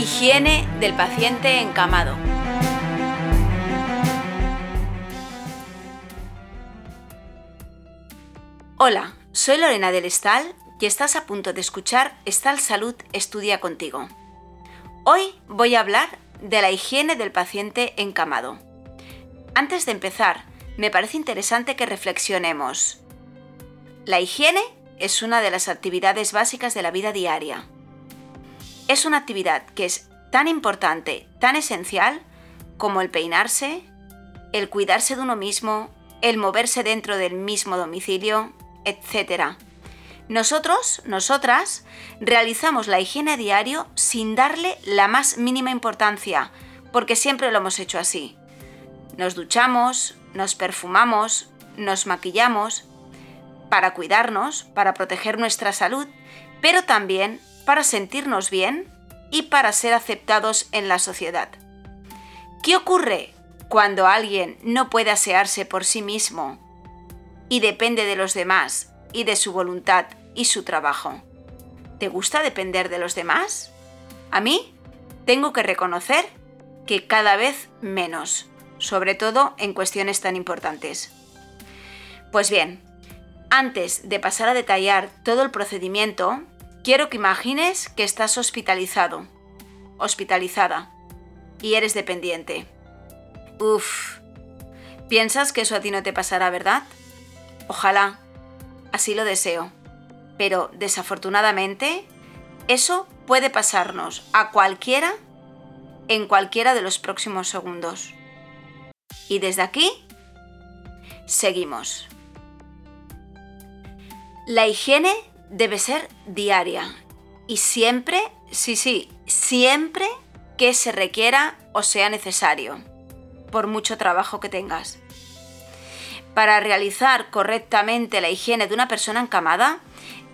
Higiene del paciente encamado. Hola, soy Lorena del Estal y estás a punto de escuchar Estal Salud Estudia contigo. Hoy voy a hablar de la higiene del paciente encamado. Antes de empezar, me parece interesante que reflexionemos. La higiene es una de las actividades básicas de la vida diaria. Es una actividad que es tan importante, tan esencial como el peinarse, el cuidarse de uno mismo, el moverse dentro del mismo domicilio, etc. Nosotros, nosotras, realizamos la higiene diario sin darle la más mínima importancia, porque siempre lo hemos hecho así. Nos duchamos, nos perfumamos, nos maquillamos para cuidarnos, para proteger nuestra salud, pero también para sentirnos bien y para ser aceptados en la sociedad. ¿Qué ocurre cuando alguien no puede asearse por sí mismo y depende de los demás y de su voluntad y su trabajo? ¿Te gusta depender de los demás? A mí tengo que reconocer que cada vez menos sobre todo en cuestiones tan importantes. Pues bien, antes de pasar a detallar todo el procedimiento, quiero que imagines que estás hospitalizado, hospitalizada, y eres dependiente. Uf, piensas que eso a ti no te pasará, ¿verdad? Ojalá, así lo deseo. Pero desafortunadamente, eso puede pasarnos a cualquiera en cualquiera de los próximos segundos. Y desde aquí, seguimos. La higiene debe ser diaria y siempre, sí, sí, siempre que se requiera o sea necesario, por mucho trabajo que tengas. Para realizar correctamente la higiene de una persona encamada,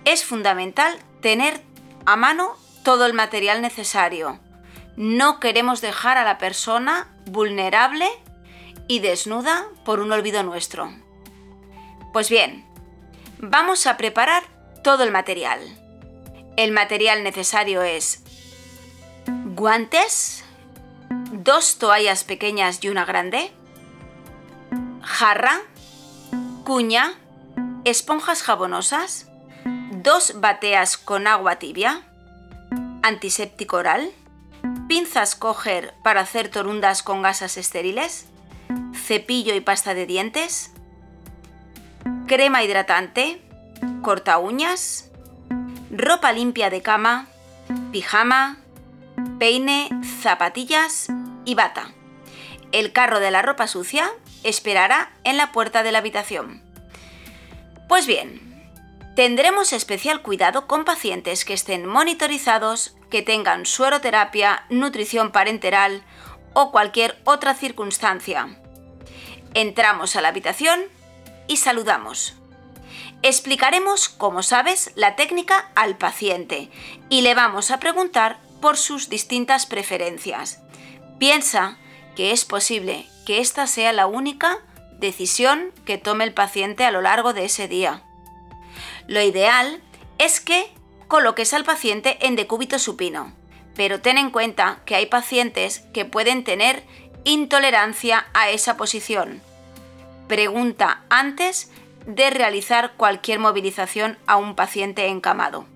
es fundamental tener a mano todo el material necesario. No queremos dejar a la persona vulnerable y desnuda por un olvido nuestro. Pues bien, vamos a preparar todo el material. El material necesario es guantes, dos toallas pequeñas y una grande, jarra, cuña, esponjas jabonosas, dos bateas con agua tibia, antiséptico oral, pinzas coger para hacer torundas con gasas estériles, cepillo y pasta de dientes, crema hidratante, corta uñas, ropa limpia de cama, pijama, peine, zapatillas y bata. El carro de la ropa sucia esperará en la puerta de la habitación. Pues bien, tendremos especial cuidado con pacientes que estén monitorizados, que tengan sueroterapia, nutrición parenteral o cualquier otra circunstancia. Entramos a la habitación y saludamos. Explicaremos, como sabes, la técnica al paciente y le vamos a preguntar por sus distintas preferencias. Piensa que es posible que esta sea la única decisión que tome el paciente a lo largo de ese día. Lo ideal es que coloques al paciente en decúbito supino, pero ten en cuenta que hay pacientes que pueden tener intolerancia a esa posición. Pregunta antes de realizar cualquier movilización a un paciente encamado.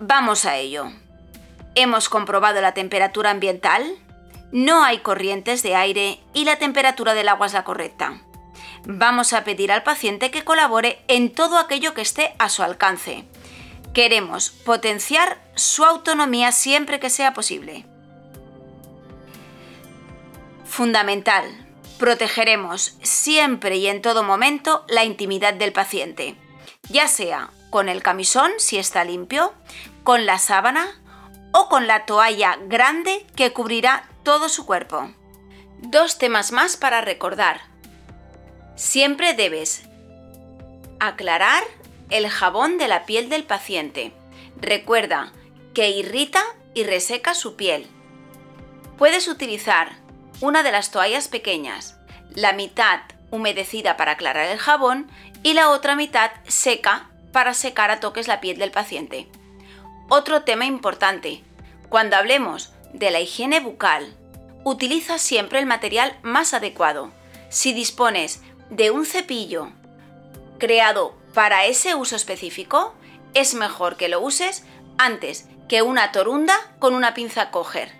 Vamos a ello. Hemos comprobado la temperatura ambiental, no hay corrientes de aire y la temperatura del agua es la correcta. Vamos a pedir al paciente que colabore en todo aquello que esté a su alcance. Queremos potenciar su autonomía siempre que sea posible. Fundamental. Protegeremos siempre y en todo momento la intimidad del paciente, ya sea con el camisón si está limpio, con la sábana o con la toalla grande que cubrirá todo su cuerpo. Dos temas más para recordar. Siempre debes aclarar el jabón de la piel del paciente. Recuerda que irrita y reseca su piel. Puedes utilizar una de las toallas pequeñas, la mitad humedecida para aclarar el jabón y la otra mitad seca para secar a toques la piel del paciente. Otro tema importante, Cuando hablemos de la higiene bucal, utiliza siempre el material más adecuado. Si dispones de un cepillo creado para ese uso específico, es mejor que lo uses antes que una torunda con una pinza coger.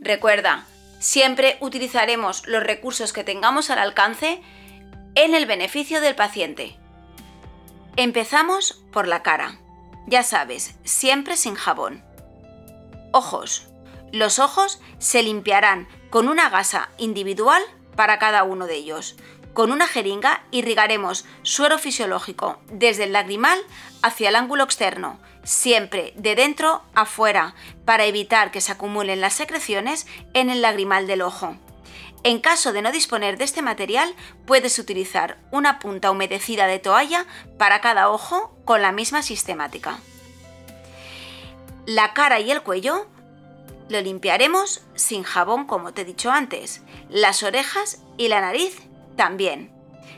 Recuerda, siempre utilizaremos los recursos que tengamos al alcance en el beneficio del paciente. Empezamos por la cara. Ya sabes, siempre sin jabón. Ojos. Los ojos se limpiarán con una gasa individual para cada uno de ellos. Con una jeringa irrigaremos suero fisiológico desde el lagrimal hacia el ángulo externo, siempre de dentro a fuera, para evitar que se acumulen las secreciones en el lagrimal del ojo. En caso de no disponer de este material, puedes utilizar una punta humedecida de toalla para cada ojo con la misma sistemática. La cara y el cuello lo limpiaremos sin jabón como te he dicho antes. Las orejas y la nariz también.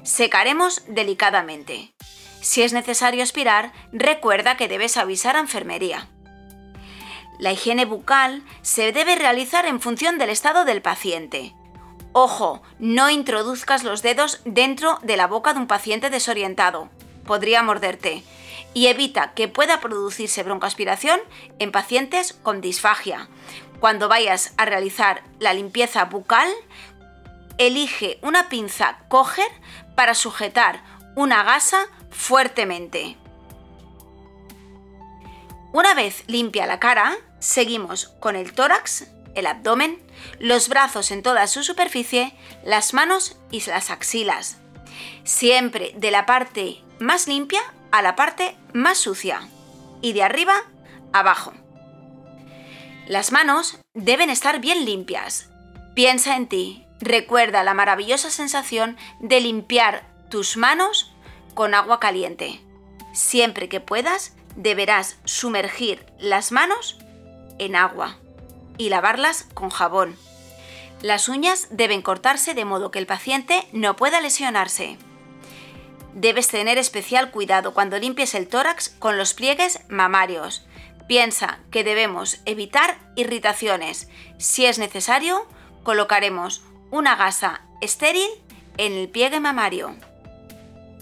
Secaremos delicadamente. Si es necesario aspirar, recuerda que debes avisar a enfermería. La higiene bucal se debe realizar en función del estado del paciente. Ojo, no introduzcas los dedos dentro de la boca de un paciente desorientado. Podría morderte. Y evita que pueda producirse broncoaspiración en pacientes con disfagia. Cuando vayas a realizar la limpieza bucal, elige una pinza coger para sujetar una gasa fuertemente. Una vez limpia la cara, seguimos con el tórax, el abdomen, los brazos en toda su superficie, las manos y las axilas. Siempre de la parte más limpia a la parte más sucia y de arriba abajo. Las manos deben estar bien limpias. Piensa en ti, recuerda la maravillosa sensación de limpiar tus manos con agua caliente. Siempre que puedas, deberás sumergir las manos en agua y lavarlas con jabón. Las uñas deben cortarse de modo que el paciente no pueda lesionarse. Debes tener especial cuidado cuando limpies el tórax con los pliegues mamarios. Piensa que debemos evitar irritaciones. Si es necesario, colocaremos una gasa estéril en el pliegue mamario.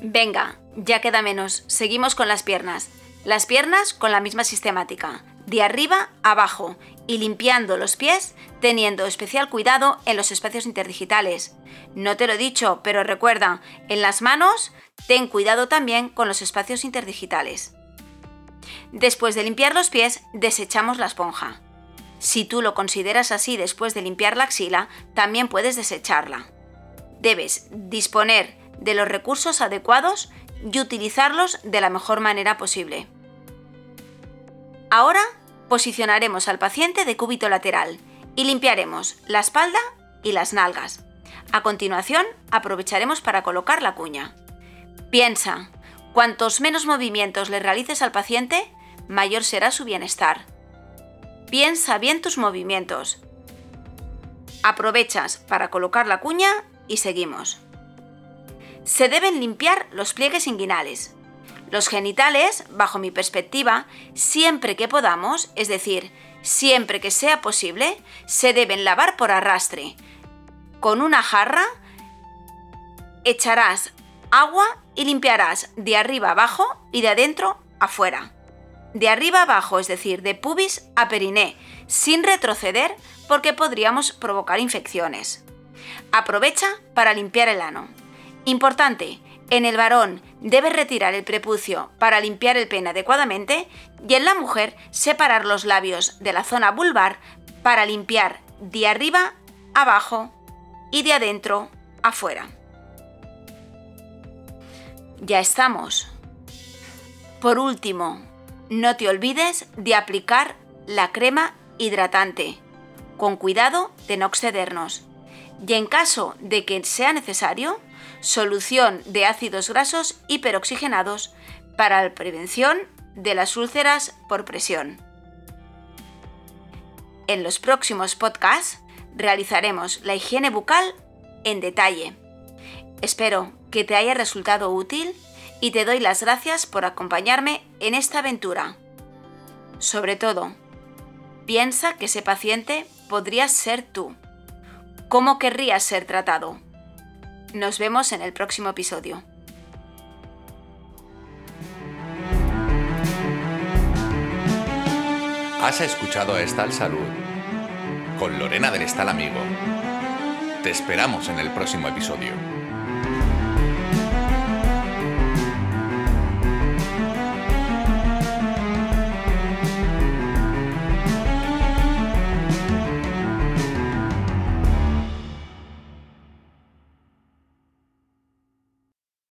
Venga, ya queda menos. Seguimos con las piernas. Las piernas con la misma sistemática, de arriba a abajo y limpiando los pies teniendo especial cuidado en los espacios interdigitales. No te lo he dicho, pero recuerda, en las manos ten cuidado también con los espacios interdigitales. Después de limpiar los pies, desechamos la esponja. Si tú lo consideras así después de limpiar la axila, también puedes desecharla. Debes disponer de los recursos adecuados y utilizarlos de la mejor manera posible. Ahora posicionaremos al paciente de cúbito lateral y limpiaremos la espalda y las nalgas. A continuación, aprovecharemos para colocar la cuña. Piensa, cuantos menos movimientos le realices al paciente, mayor será su bienestar. Piensa bien tus movimientos. Aprovechas para colocar la cuña y seguimos. Se deben limpiar los pliegues inguinales. Los genitales, bajo mi perspectiva, siempre que podamos, es decir, siempre que sea posible, se deben lavar por arrastre. Con una jarra echarás agua y limpiarás de arriba abajo y de adentro afuera. De arriba abajo, es decir, de pubis a periné, sin retroceder porque podríamos provocar infecciones. Aprovecha para limpiar el ano. Importante, en el varón debe retirar el prepucio para limpiar el pene adecuadamente y en la mujer separar los labios de la zona vulvar para limpiar de arriba abajo y de adentro afuera. Ya estamos. Por último, no te olvides de aplicar la crema hidratante, con cuidado de no excedernos. Y en caso de que sea necesario, solución de ácidos grasos hiperoxigenados para la prevención de las úlceras por presión. En los próximos podcasts realizaremos la higiene bucal en detalle. Espero que te haya resultado útil y te doy las gracias por acompañarme en esta aventura. Sobre todo, Piensa que ese paciente podría ser tú. ¿Cómo querrías ser tratado? Nos vemos en el próximo episodio. Has escuchado Estal Salud con Lorena del Estal Amigo. Te esperamos en el próximo episodio.